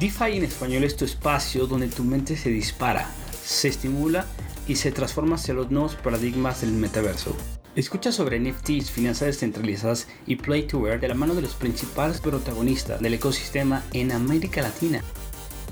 DeFi en español es tu espacio donde tu mente se dispara, se estimula y se transforma hacia los nuevos paradigmas del metaverso. Escucha sobre NFTs, finanzas descentralizadas y Play to Earn de la mano de los principales protagonistas del ecosistema en América Latina.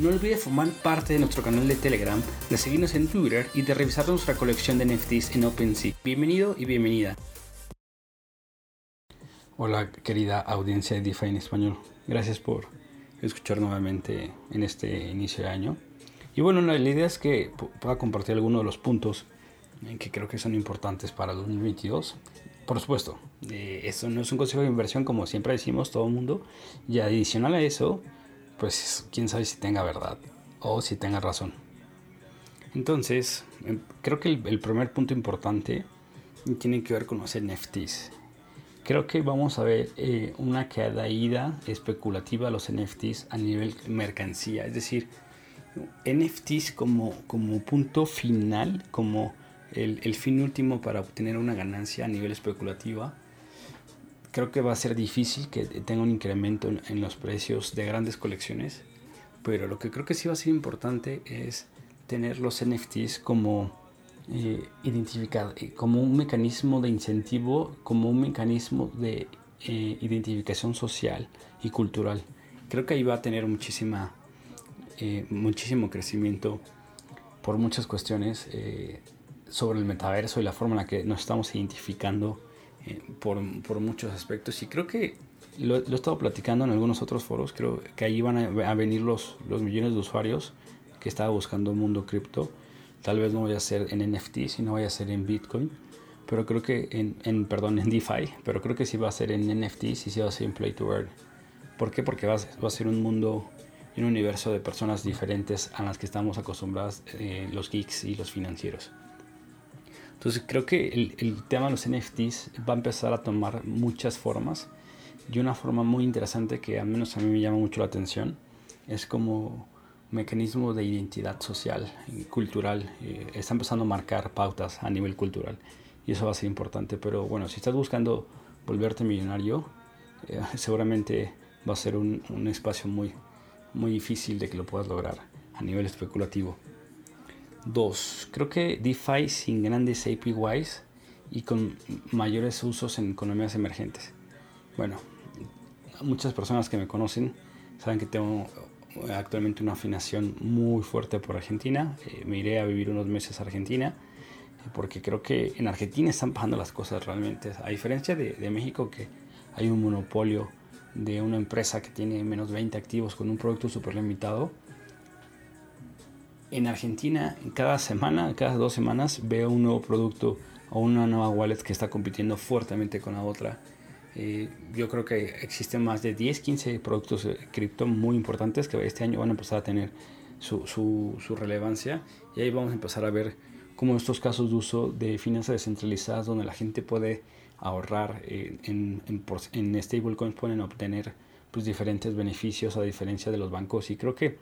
No olvides formar parte de nuestro canal de Telegram, de seguirnos en Twitter y de revisar nuestra colección de NFTs en OpenSea. Bienvenido y bienvenida. Hola querida audiencia de DeFi en español. Gracias por escuchar nuevamente en este inicio de año. Y bueno, la idea es que pueda compartir algunos de los puntos que creo que son importantes para el 2022. Por supuesto, eh, eso no es un consejo de inversión como siempre decimos todo el mundo. Y adicional a eso, pues quién sabe si tenga verdad o si tenga razón. Entonces, em, creo que el, el primer punto importante tiene que ver con los NFTs creo que vamos a ver eh, una caída especulativa a los NFTs a nivel mercancía. Es decir, NFTs como, como punto final, como el, el, fin último para obtener una ganancia a nivel especulativa. Creo que va a ser difícil que tenga un incremento en, en los precios de grandes colecciones. Pero lo que creo que sí va a ser importante es tener los NFTs como eh, identificar eh, como un mecanismo de incentivo, como un mecanismo de eh, identificación social y cultural. Creo que ahí va a tener muchísima, muchísimo crecimiento por muchas cuestiones sobre el metaverso y la forma en la que nos estamos identificando por, por, muchos aspectos. Y creo que lo, lo, he estado platicando en algunos otros foros, creo que ahí van a, a venir los, los millones de usuarios que estaba buscando el mundo cripto Tal vez no vaya a ser en NFT, sino vaya a ser en Bitcoin. Pero creo que en, en, perdón, en DeFi, pero creo que sí va a ser en NFT y sí va a ser en Play to Earn. ¿Por qué? Porque va a, va a ser un mundo un universo de personas diferentes a las que estamos acostumbrados eh, los geeks y los financieros. Entonces creo que el, el, tema de los NFTs va a empezar a tomar muchas formas y una forma muy interesante que al menos a mí me llama mucho la atención es como mecanismo de identidad social y cultural. Eh, está empezando a marcar pautas a nivel cultural y eso va a ser importante. Pero bueno, si estás buscando volverte millonario, eh, seguramente va a ser un, espacio muy, muy difícil de que lo puedas lograr a nivel especulativo. Dos, creo que DeFi sin grandes APYs y con mayores usos en economías emergentes. Bueno, muchas personas que me conocen saben que tengo actualmente una afinación muy fuerte por Argentina. Eh, me iré a vivir unos meses a Argentina eh, porque creo que en Argentina están pasando las cosas realmente. A diferencia de, México que hay un monopolio de una empresa que tiene menos 20 activos con un producto súper limitado. En Argentina, cada semana, cada dos semanas, veo un nuevo producto o una nueva wallet que está compitiendo fuertemente con la otra eh, yo creo que existen más de 10, 15 productos cripto muy importantes que este año van a empezar a tener su, su, relevancia. Y ahí vamos a empezar a ver cómo estos casos de uso de finanzas descentralizadas donde la gente puede ahorrar eh, en, en, en stablecoins pueden obtener pues, diferentes beneficios a diferencia de los bancos. Y creo que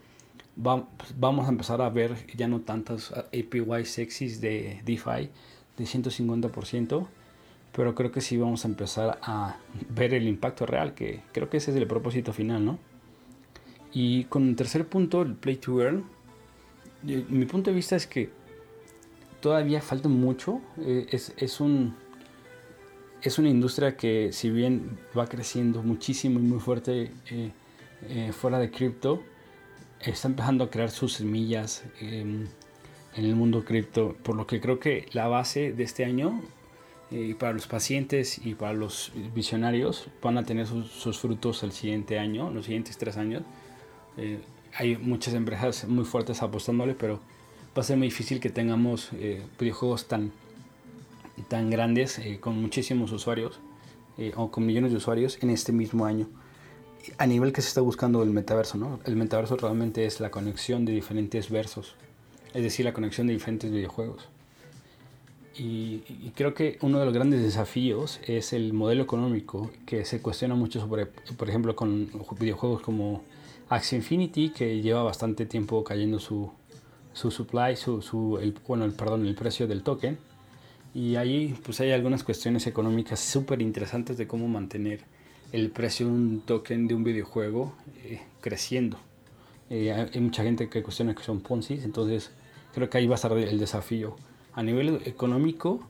pues, vamos a empezar a ver ya no tantas APY sexys de DeFi de 150% pero creo que sí vamos a empezar a ver el impacto real, que creo que ese es el propósito final, ¿no? Y con el tercer punto, el Play to Earn, eh, mi punto de vista es que todavía falta mucho, eh, es, es, un, es una industria que si bien va creciendo muchísimo y muy fuerte eh, eh fuera de cripto, está empezando a crear sus semillas en el mundo cripto, por lo que creo que la base de este año y para los pacientes y para los visionarios van a tener sus, sus frutos el siguiente año, los siguientes tres años. Eh, hay muchas empresas muy fuertes apostándole, pero va a ser muy difícil que tengamos eh, videojuegos tan, tan grandes eh, con muchísimos usuarios eh, o con millones de usuarios en este mismo año. A nivel que se está buscando el metaverso, ¿no? El metaverso realmente es la conexión de diferentes versos, es decir, la conexión de diferentes videojuegos. Y, y, creo que uno de los grandes desafíos es el modelo económico que se cuestiona mucho sobre, por ejemplo, con videojuegos como Axie Infinity, que lleva bastante tiempo cayendo su, su supply, su, su el, bueno, el, perdón, el precio del token. Y ahí pues hay algunas cuestiones económicas súper interesantes de cómo mantener el precio de un token de un videojuego eh, creciendo. Eh, hay mucha gente que cuestiona que son Ponzi, entonces creo que ahí va a estar el desafío. A nivel económico,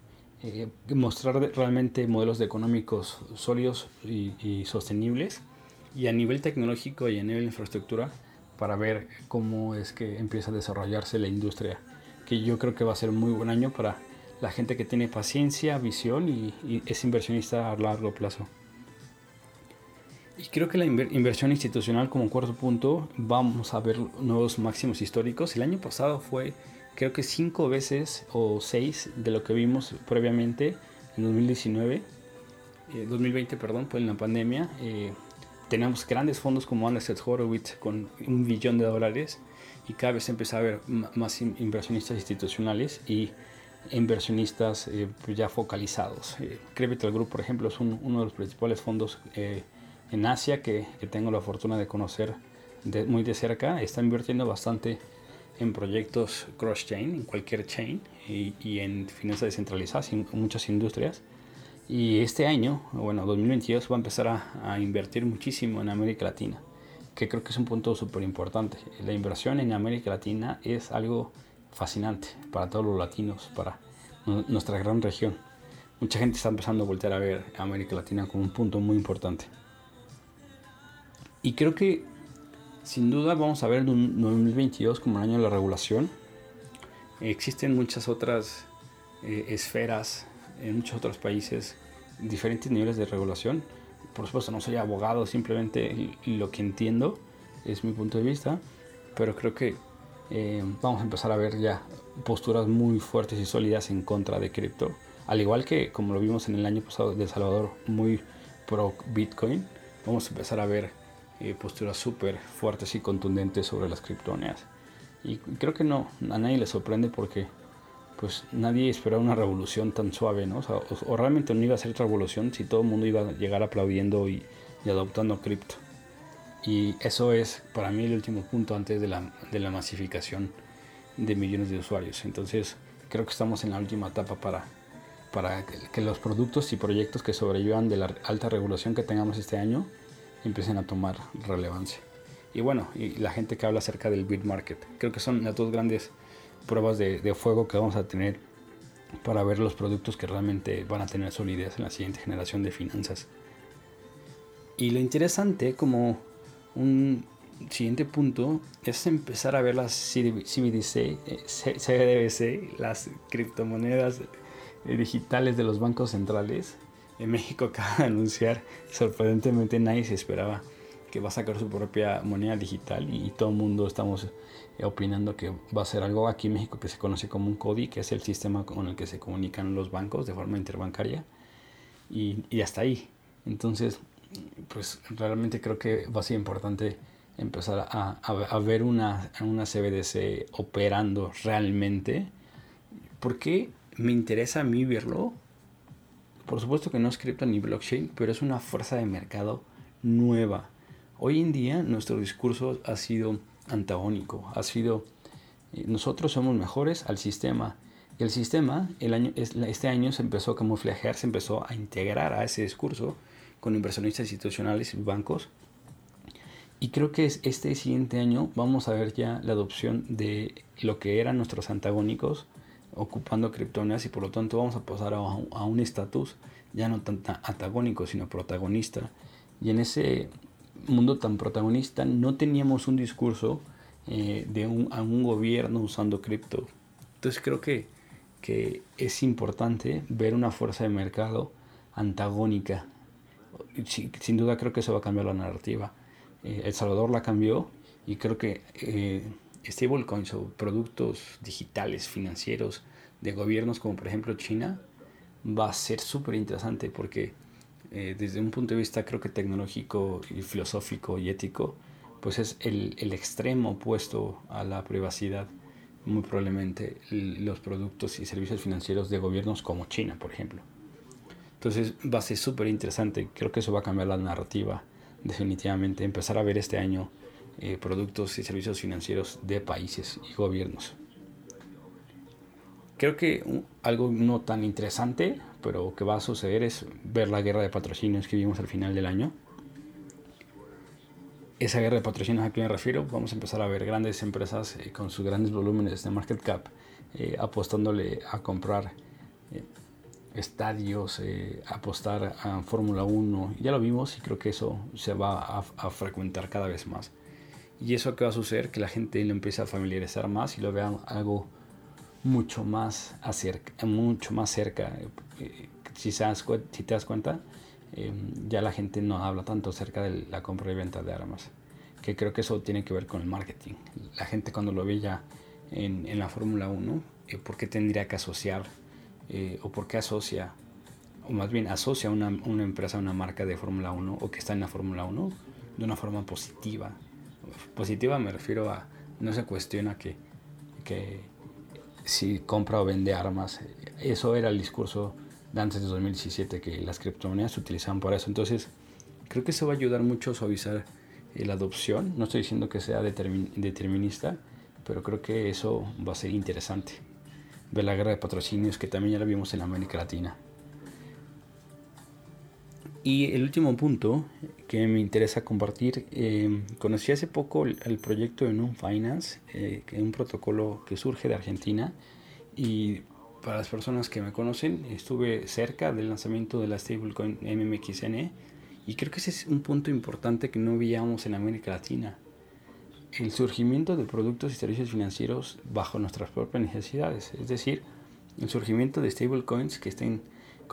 eh, mostrar realmente modelos económicos sólidos y, sostenibles. Y a nivel tecnológico y a nivel infraestructura, para ver cómo es que empieza a desarrollarse la industria. Que yo creo que va a ser muy buen año para la gente que tiene paciencia, visión y es inversionista a largo plazo. Y creo que la inversión institucional como cuarto punto, vamos a ver nuevos máximos históricos. El año pasado fue creo que cinco veces o seis de lo que vimos previamente en 2019, 2020, eh, perdón, pues en la pandemia. Eh, grandes fondos como Anderson Horowitz con un billón de dólares y cada vez empieza a haber más inversionistas institucionales y inversionistas eh, pues ya focalizados. Eh, Group, por ejemplo, es uno de los principales fondos en Asia que, tengo la fortuna de conocer muy de cerca. Está invirtiendo bastante en proyectos cross-chain, en cualquier chain y, en finanzas descentralizadas, en muchas industrias. Y este año, bueno, 2022, va a empezar a, a invertir muchísimo en América Latina, que creo que es un punto súper importante. La inversión en América Latina es algo fascinante para todos los latinos, para nuestra gran región. Mucha gente está empezando a voltear a ver América Latina como un punto muy importante. Y creo que sin duda vamos a ver en 2022 como el año de la regulación. Existen muchas otras eh, esferas en muchos otros países, diferentes niveles de regulación. Por supuesto no soy abogado, simplemente lo que entiendo es mi punto de vista, pero creo que eh, vamos a empezar a ver ya posturas muy fuertes y sólidas en contra de cripto. Al igual que como lo vimos en el año pasado de Salvador, muy pro Bitcoin, vamos a empezar a ver eh, posturas súper fuertes y contundentes sobre las criptomonedas. Y creo que no, a nadie le sorprende porque pues nadie esperaba una revolución tan suave, ¿no? O, realmente no iba a ser otra revolución si todo el mundo iba a llegar aplaudiendo y, adoptando cripto. Y eso es para mí el último punto antes de la, de la masificación de millones de usuarios. Entonces creo que estamos en la última etapa para, para que los productos y proyectos que sobrevivan de la alta regulación que tengamos este año empiecen a tomar relevancia. Y bueno, y la gente que habla acerca del beat market. Creo que son las dos grandes pruebas de, fuego que vamos a tener para ver los productos que realmente van a tener solidez en la siguiente generación de finanzas. Y lo interesante como un siguiente punto es empezar a ver las CBDC, CBDC, las criptomonedas digitales de los bancos centrales en México acaba de anunciar, sorprendentemente nadie se esperaba que va a sacar su propia moneda digital y, todo el mundo estamos eh, opinando que va a ser algo aquí en México que se conoce como un CODI, que es el sistema con el que se comunican los bancos de forma interbancaria y, y hasta ahí. Entonces, pues realmente creo que va a ser importante empezar a, a, a ver una, una CBDC operando realmente. porque me interesa a mí verlo? Por supuesto que no es cripto ni blockchain, pero es una fuerza de mercado nueva. Hoy en día nuestro discurso ha sido antagónico, ha sido eh, nosotros somos mejores al sistema. El sistema el año, este año se empezó a camuflajear, se empezó a integrar a ese discurso con inversionistas institucionales y bancos. Y creo que este siguiente año vamos a ver ya la adopción de lo que eran nuestros antagónicos ocupando criptomonedas y por lo tanto vamos a pasar a, un estatus ya no tan antagónico sino protagonista. Y en ese mundo tan protagonista no teníamos un discurso eh, de un, a un gobierno usando cripto. Entonces creo que, que es importante ver una fuerza de mercado antagónica. Sin, duda creo que eso va a cambiar la narrativa. Eh, El Salvador la cambió y creo que eh, stablecoins o productos digitales financieros de gobiernos como por ejemplo China va a ser súper interesante porque eh, desde un punto de vista creo que tecnológico y filosófico y ético pues es el, el extremo opuesto a la privacidad muy probablemente los productos y servicios financieros de gobiernos como China por ejemplo. Entonces va a ser súper interesante creo que eso va a cambiar la narrativa definitivamente. Empezar a ver este año eh, productos y servicios financieros de países y gobiernos. Creo que algo no tan interesante, pero que va a suceder es ver la guerra de patrocinios que vimos al final del año. esa guerra de patrocinios a que me refiero, vamos a empezar a ver grandes empresas eh, con sus grandes volúmenes de market cap eh, apostándole a comprar eh, estadios, apostar a Fórmula 1. Ya lo vimos y creo que eso se va a, frecuentar cada vez más. Y eso que va a suceder, que la gente lo empiece a familiarizar más y lo vean algo mucho más, acerca, mucho más cerca. Si, si te das cuenta, Em, ya la gente no habla tanto acerca de la compra y venta de armas, que creo que eso tiene que ver con el marketing. La gente cuando lo ve ya en, en la Fórmula 1, eh, ¿por qué tendría que asociar eh, o por qué asocia, o más bien asocia una, una empresa una marca de Fórmula 1 o que está en la Fórmula 1 de una forma positiva? Positiva me refiero a, no se cuestiona que, que si compra o vende armas, eso era el discurso antes de 2017 que las criptomonedas se utilizaban para eso. Entonces, creo que eso va a ayudar mucho a suavizar eh, la adopción. No estoy diciendo que sea determinista, pero creo que eso va a ser interesante. Ver la guerra de patrocinios que también ya la vimos en América Latina. Y el último punto que me interesa compartir, eh, conocí hace poco el, proyecto de Non Finance, eh, que es un protocolo que surge de Argentina. Y para las personas que me conocen, estuve cerca del lanzamiento de la stablecoin MMXN y creo que ese es un punto importante que no veíamos en América Latina. El surgimiento de productos y servicios financieros bajo nuestras propias necesidades, es decir, el surgimiento de stablecoins que estén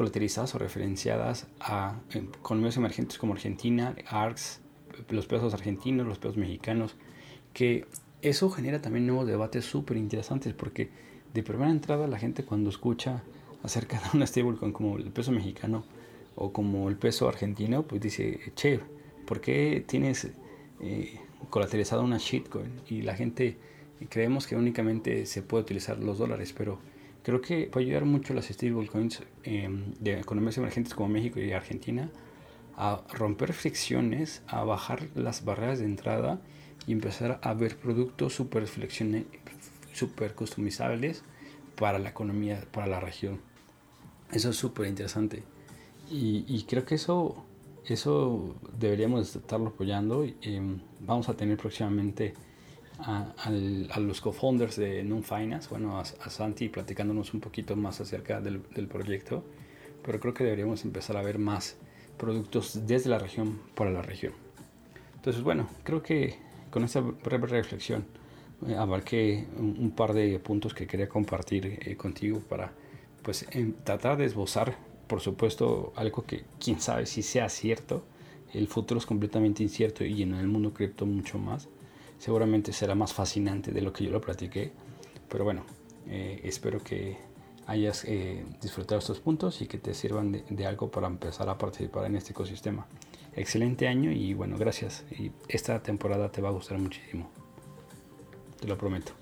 colateralizadas o referenciadas a economías emergentes como Argentina, ARCs, los pesos argentinos, los pesos mexicanos, que eso genera también nuevos debates súper interesantes porque de primera entrada la gente cuando escucha acerca de una stablecoin como el peso mexicano o como el peso argentino, pues dice, che, ¿por qué tienes eh, una shitcoin? Y la gente creemos que únicamente se puede utilizar los dólares, pero creo que va ayudar mucho las stablecoins eh, de economías emergentes como México y Argentina a romper fricciones, a bajar las barreras de entrada y empezar a ver productos super súper customizables para la economía, para la región. Eso es súper interesante. Y, creo que eso, eso deberíamos estarlo apoyando. Em, vamos a tener próximamente a, los co-founders de Non Finance, bueno, a, Santi platicándonos un poquito más acerca del, del, proyecto. Pero creo que deberíamos empezar a ver más productos desde la región para la región. Entonces, bueno, creo que con esta breve reflexión eh, abarqué un, par de puntos que quería compartir eh, contigo para pues tratar de esbozar por supuesto algo que quién sabe si sea cierto el futuro es completamente incierto y en el mundo cripto mucho más seguramente será más fascinante de lo que yo lo platiqué pero bueno eh, espero que hayas disfrutado estos puntos y que te sirvan de, de algo para empezar a participar en este ecosistema. Excelente año y bueno gracias. Y esta temporada te va a gustar muchísimo. Te lo prometo.